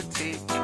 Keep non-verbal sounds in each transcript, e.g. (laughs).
to take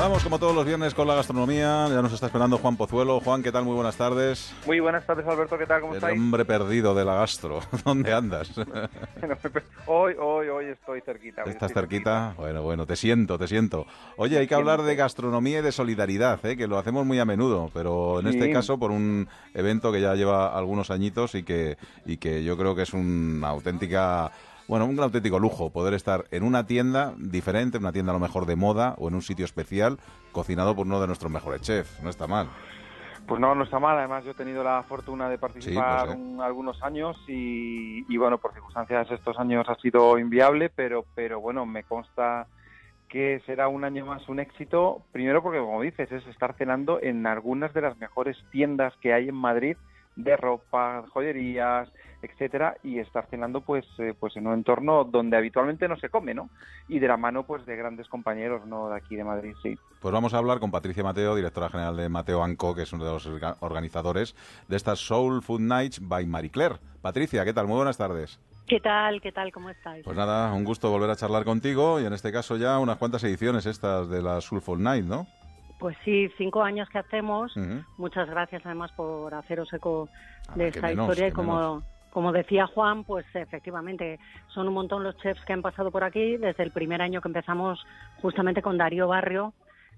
Vamos como todos los viernes con la gastronomía. Ya nos está esperando Juan Pozuelo. Juan, ¿qué tal? Muy buenas tardes. Muy buenas tardes, Alberto. ¿Qué tal? ¿Cómo El estáis? hombre perdido de la gastro. (laughs) ¿Dónde andas? (laughs) hoy, hoy, hoy estoy cerquita. hoy ¿Estás estoy cerquita? Bueno, bueno, te siento, te siento. Oye, hay que hablar de gastronomía y de solidaridad, ¿eh? que lo hacemos muy a menudo, pero en este Sí. caso por un evento que ya lleva algunos añitos y que, y que yo creo que es una auténtica... Bueno, un auténtico lujo poder estar en una tienda diferente, una tienda a lo mejor de moda o en un sitio especial, cocinado por uno de nuestros mejores chefs. No está mal. Pues no, no está mal. Además, yo he tenido la fortuna de participar pues, eh. un- algunos años y, y, bueno, por circunstancias estos años ha sido inviable, pero, pero bueno, me consta que será un año más un éxito. Primero porque, como dices, es estar cenando en algunas de las mejores tiendas que hay en Madrid de ropa, joyerías, etcétera, y estar cenando pues eh, pues en un entorno donde habitualmente no se come, ¿no? Y de la mano pues de grandes compañeros, ¿no? De aquí de Madrid, sí. Pues vamos a hablar con Patricia Mateo, directora general de Mateo Anco, que es uno de los orga- organizadores de estas Soul Food Nights by Marie Claire. Patricia, ¿qué tal? Muy buenas tardes. ¿Qué tal? ¿Qué tal? ¿Cómo estáis? Pues nada, un gusto volver a charlar contigo y en este caso ya unas cuantas ediciones estas de la Soul Food Night, ¿no? Pues sí, cinco años que hacemos. Muchas gracias además por haceros eco de Ah, esta qué menos, historia. Y como, menos. Como decía Juan, pues efectivamente son un montón los chefs que han pasado por aquí desde el primer año que empezamos justamente con Darío Barrio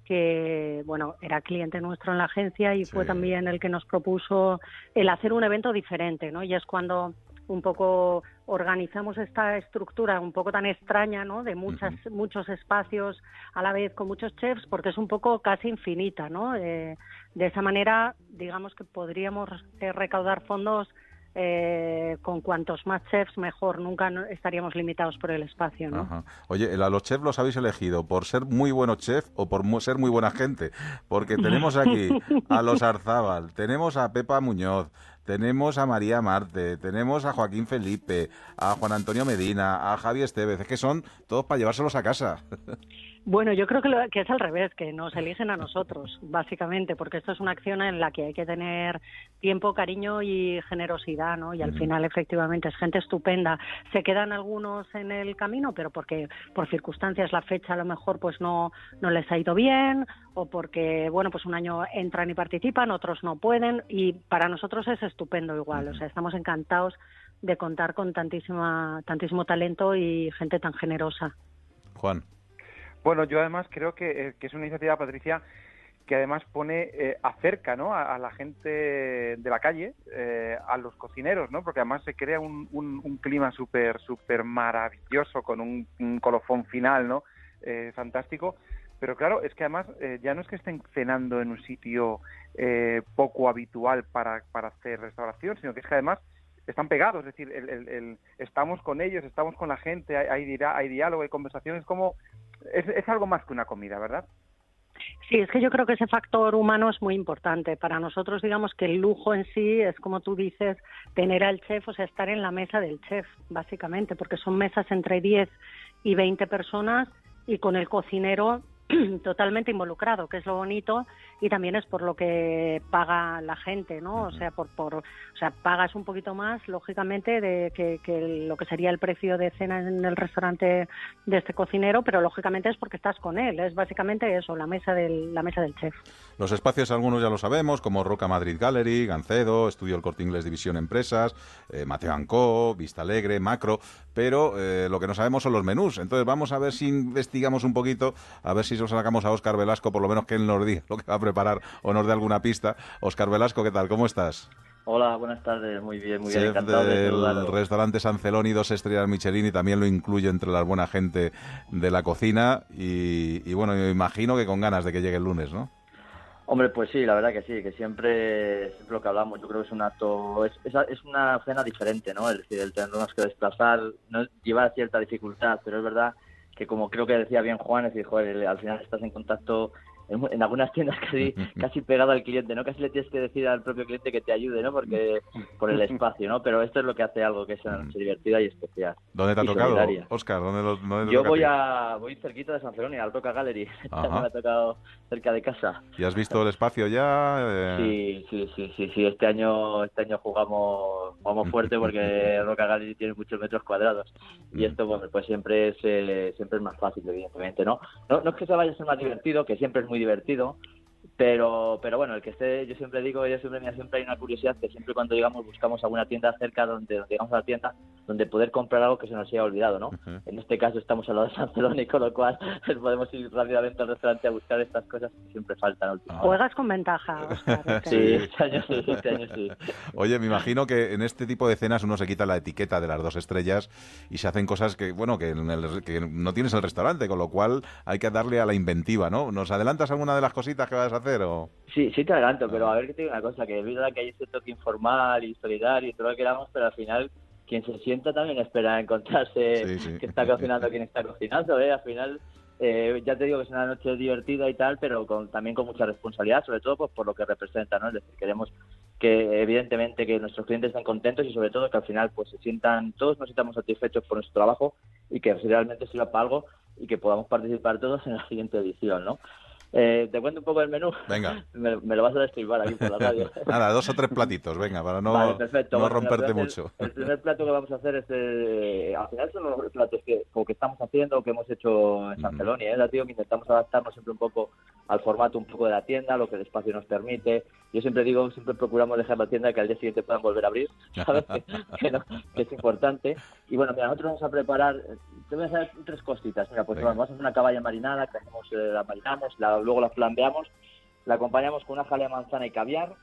que bueno era cliente nuestro en la agencia y fue también el que nos propuso el hacer un evento diferente, ¿no? Y es cuando un poco organizamos esta estructura un poco tan extraña, ¿no? De muchas, muchos espacios a la vez con muchos chefs, porque es un poco casi infinita, ¿no? Eh, de esa manera, digamos que podríamos eh, recaudar fondos eh, con cuantos más chefs mejor. Nunca no- estaríamos limitados por el espacio, ¿no? Ajá. Oye, a los chefs los habéis elegido por ser muy buenos chefs o por mu- ser muy buena gente. Porque tenemos aquí a los (laughs) Arzábal, tenemos a Pepa Muñoz, tenemos a María Marte, tenemos a Joaquín Felipe, a Juan Antonio Medina, a Javi Estevez. Es que son todos para llevárselos a casa. (laughs) Bueno, yo creo que, lo- que es al revés, que nos eligen a nosotros, básicamente, porque esto es una acción en la que hay que tener tiempo, cariño y generosidad, ¿no? Y al final, efectivamente, es gente estupenda. Se quedan algunos en el camino, pero porque por circunstancias la fecha a lo mejor pues no, no les ha ido bien o porque, bueno, pues un año entran y participan, otros no pueden y para nosotros es estupendo igual. O sea, estamos encantados de contar con tantísima, tantísimo talento y gente tan generosa. Juan. Bueno, yo además creo que, eh, que es una iniciativa, Patricia, que además pone, eh, acerca ¿no? a, la gente de la calle, eh, a los cocineros, ¿no? porque además se crea un, un- un clima súper súper maravilloso, con un, colofón final ¿no? Eh, fantástico. Pero claro, es que además eh, ya no es que estén cenando en un sitio eh, poco habitual para, para hacer restauración, sino que es que además están pegados, es decir, el- el- el- estamos con ellos, estamos con la gente, hay, hay, diálogo, hay conversación, es como, es, es algo más que una comida, ¿verdad? Sí, es que yo creo que ese factor humano es muy importante. Para nosotros, digamos que el lujo en sí es, como tú dices, tener al chef, o sea, estar en la mesa del chef, básicamente, porque son mesas entre 10 y 20 personas y con el cocinero (clears throat) totalmente involucrado, que es lo bonito, y también es por lo que paga la gente, ¿no? O sea, por, por, o sea, pagas un poquito más, lógicamente, de que, que lo que sería el precio de cena en el restaurante de este cocinero, pero lógicamente es porque estás con él, es básicamente eso, la mesa del, la mesa del chef. Los espacios algunos ya lo sabemos, como Roca Madrid Gallery, Gancedo, Estudio El Corte Inglés División Empresas, eh, Mateo Ancó, Vista Alegre, Macro, pero eh, lo que no sabemos son los menús. Entonces vamos a ver si investigamos un poquito, a ver si nos sacamos a Óscar Velasco, por lo menos que él nos diga lo que va a preparar o nos dé alguna pista. Óscar Velasco, ¿qué tal? ¿Cómo estás? Hola, buenas tardes, muy bien, muy bien, Chef encantado de del restaurante Sanceloni, dos estrellas Michelin y también lo incluye entre la buena gente de la cocina y, y bueno, me imagino que con ganas de que llegue el lunes, ¿no? Hombre, pues sí, la verdad que sí, que siempre, siempre lo que hablamos, yo creo que es un acto, es, es, es una cena diferente, ¿no? Es decir, el tenernos que desplazar, no lleva cierta dificultad, pero es verdad que como creo que decía bien Juan, es decir, joder, al final estás en contacto en, en algunas tiendas (laughs) casi, (laughs) casi pegado al cliente, ¿no? Casi le tienes que decir al propio cliente que te ayude, ¿no? Porque (laughs) por el espacio, ¿no? Pero esto es lo que hace algo que es una noche divertida y especial. ¿Dónde te ha tocado, solidaria. Oscar? ¿Dónde, lo- dónde te Yo toca voy a voy cerquita de San Celoni, al Roca Gallery. Me ha tocado cerca de casa. ¿Y has visto el espacio ya? Eh, Sí, sí, sí, sí, sí. Este año, este año jugamos, jugamos fuerte porque Roca Gallery tiene muchos metros cuadrados y Mm. esto, bueno, pues siempre es, eh, siempre es más fácil, evidentemente, ¿no? ¿no? No es que se vaya a ser más divertido, que siempre es muy divertido, pero, pero bueno, el que esté, yo siempre digo, yo siempre, mira, siempre hay una curiosidad que siempre cuando llegamos buscamos alguna tienda cerca donde, donde llegamos a la tienda donde poder comprar algo que se nos haya olvidado, ¿no? En este caso estamos al lado de San Celoni, con lo cual (laughs) podemos ir rápidamente al restaurante a buscar estas cosas que siempre faltan. Ah. últimamente. Juegas con ventaja, Óscar, este Sí, año. (laughs) este año sí, este año sí. Oye, me imagino que en este tipo de cenas uno se quita la etiqueta de las dos estrellas y se hacen cosas que, bueno, que, en el- que no tienes el restaurante, con lo cual hay que darle a la inventiva, ¿no? ¿Nos adelantas alguna de las cositas que vas a hacer o...? Sí, sí te adelanto, pero a ver que te digo una cosa, que es verdad que hay ese toque informal y solidario y todo lo que queramos, pero al final quien se sienta también espera encontrarse Sí, (laughs) sí. que está cocinando quien está cocinando, ¿eh? Al final, eh, ya te digo que es una noche divertida y tal, pero con, también con mucha responsabilidad, sobre todo pues por lo que representa, ¿no? Es decir, queremos que evidentemente que nuestros clientes estén contentos y sobre todo que al final pues se sientan, todos nos sintamos satisfechos por nuestro trabajo y que realmente sirva para algo y que podamos participar todos en la siguiente edición, ¿no? Eh, te cuento un poco el menú. Venga. (laughs) Me, me lo vas a destribar aquí por la radio. (laughs) Nada, dos o tres platitos, venga, para no, Vale, perfecto. no Bueno, romperte hacer- mucho. El primer plato que vamos a hacer es, eh, al final son los platos que, como que estamos haciendo o que hemos hecho en San Ujú. Celoni, ¿eh? Ya te digo que intentamos adaptarnos siempre un poco al formato un poco de la tienda, lo que el espacio nos permite. Yo siempre digo, siempre procuramos dejar la tienda que al día siguiente puedan volver a abrir, (laughs) ¿sabes? que, no- que es importante. Y bueno, mira, nosotros vamos a preparar, eh, te voy a hacer tres cositas. Mira, pues Venga. vamos a hacer una caballa marinada, que hacemos, eh, la marinamos, la- luego la flambeamos, la acompañamos con una jalea de manzana y caviar,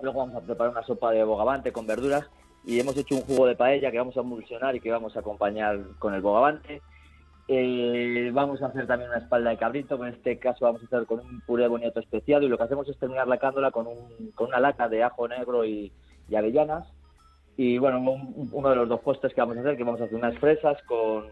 Luego vamos a preparar una sopa de bogavante con verduras y hemos hecho un jugo de paella que vamos a emulsionar y que vamos a acompañar con el bogavante. Eh, vamos a hacer también una espalda de cabrito, que en este caso vamos a hacer con un puré bonito especiado y lo que hacemos es terminar la cándola con, un, con una lata de ajo negro y, y avellanas. Y bueno, un- uno de los dos postres que vamos a hacer, que vamos a hacer unas fresas con,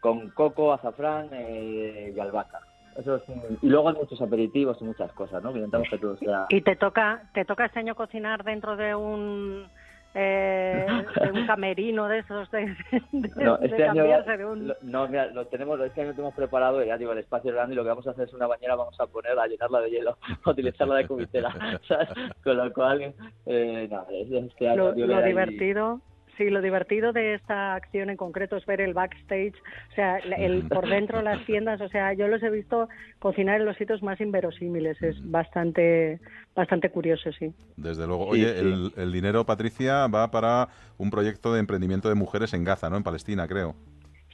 con coco, azafrán eh, y albahaca. Eso es un- y luego hay muchos aperitivos y muchas cosas, ¿no? Que intentamos que todo sea... Y te toca, te toca este año cocinar dentro de un eh, de un (laughs) camerino de esos de, de- No, de este año, de un lo- no, mira, lo tenemos, este año tenemos preparado, ya digo, el espacio es grande y lo que vamos a hacer es una bañera, vamos a poner, a llenarla de hielo, a (laughs) utilizarla de cubitera, (laughs) ¿sabes? Con lo cual, eh, no, es- este año, lo, digo, lo divertido sí lo divertido de esta acción en concreto es ver el backstage o sea el por dentro las tiendas o sea yo los he visto cocinar en los sitios más inverosímiles es bastante bastante curioso sí Desde luego. Oye, sí. El, el dinero, Patricia, va para un proyecto de emprendimiento de mujeres en Gaza, ¿no? En Palestina, creo.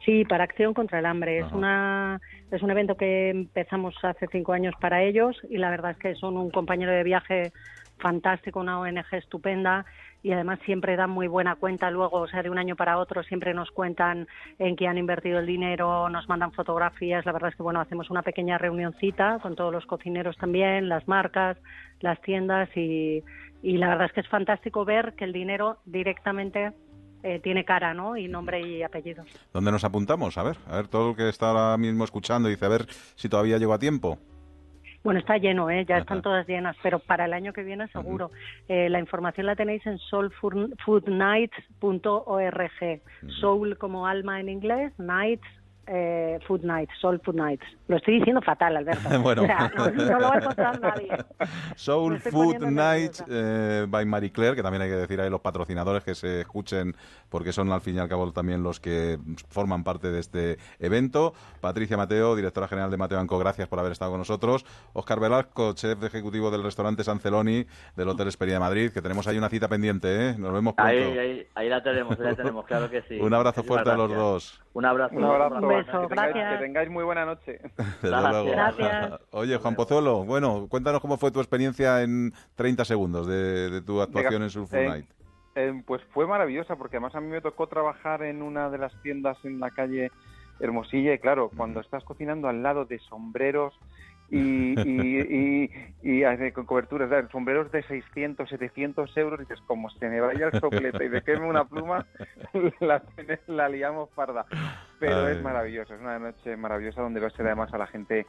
Sí, para Acción contra el Hambre. Es una es un evento que empezamos hace cinco años para ellos y la verdad es que son un compañero de viaje fantástico, una ONG estupenda y además siempre dan muy buena cuenta luego, o sea, de un año para otro siempre nos cuentan en qué han invertido el dinero, nos mandan fotografías. La verdad es que bueno, hacemos una pequeña reunioncita con todos los cocineros también, las marcas, las tiendas y y la verdad es que es fantástico ver que el dinero directamente eh, tiene cara, ¿no? Y nombre y apellido. ¿Dónde nos apuntamos? A ver, a ver, todo el que está ahora mismo escuchando dice, a ver si todavía llego a tiempo. Bueno, está lleno, ¿eh? ya Ajá. están todas llenas, pero para el año que viene seguro. Eh, la información la tenéis en soulfoodnights.org. Soul como alma en inglés, nights, eh, food nights, soul food nights. Lo estoy diciendo fatal, Alberto. (laughs) Bueno. O sea, no, no lo va a encontrar nadie. (laughs) Soul Food poniendo Night nerviosa. eh, by Marie Claire, que también hay que decir ahí los patrocinadores que se escuchen, porque son al fin y al cabo también los que forman parte de este evento. Patricia Mateo, directora general de Mateo Anco, gracias por haber estado con nosotros. Oscar Velasco, chef ejecutivo del restaurante San Celoni del Hotel Esperia de Madrid, que tenemos ahí una cita pendiente, ¿eh? Nos vemos pronto. Ahí, ahí, ahí la tenemos, ahí la tenemos, claro que sí. Un abrazo fuerte a los dos. Un abrazo. Un abrazo. Un beso, que, tengáis, gracias. que tengáis muy buena noche. (laughs) Gracias. luego. Gracias. Oye, Juan Pozuelo, bueno, cuéntanos cómo fue tu experiencia en 30 segundos de, de tu actuación Venga, en Soul Food eh, Night. Eh, pues fue maravillosa porque además a mí me tocó trabajar en una de las tiendas en la calle Hermosilla y claro, cuando estás cocinando al lado de sombreros y, y, (laughs) y, y, con coberturas, sombreros de 600, 700 euros, dices, como se me vaya el soplete y de queme una pluma, (laughs) la, la liamos parda. Pero Ay. es maravilloso, es una noche maravillosa donde ves además a la gente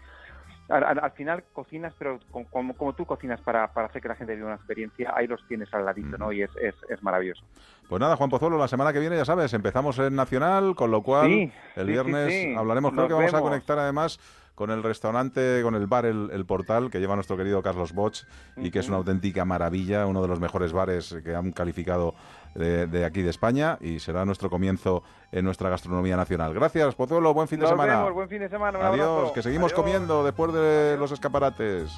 al, final cocinas, pero como, como, tú cocinas para, para, hacer que la gente viva una experiencia, ahí los tienes al ladito, ¿no? Y es, es, es, maravilloso. Pues nada, Juan Pozuelo, la semana que viene, ya sabes, empezamos en Nacional, con lo cual el viernes hablaremos, creo que vamos a conectar además con el restaurante, con el bar El, Portal, que lleva nuestro querido Carlos Boch, y que es una auténtica maravilla, uno de los mejores bares que han calificado de, aquí de España, y será nuestro comienzo en nuestra gastronomía nacional. Gracias, Pozuelo, buen fin de semana. buen fin de semana. Adiós, que seguimos comiendo después de los escaparates.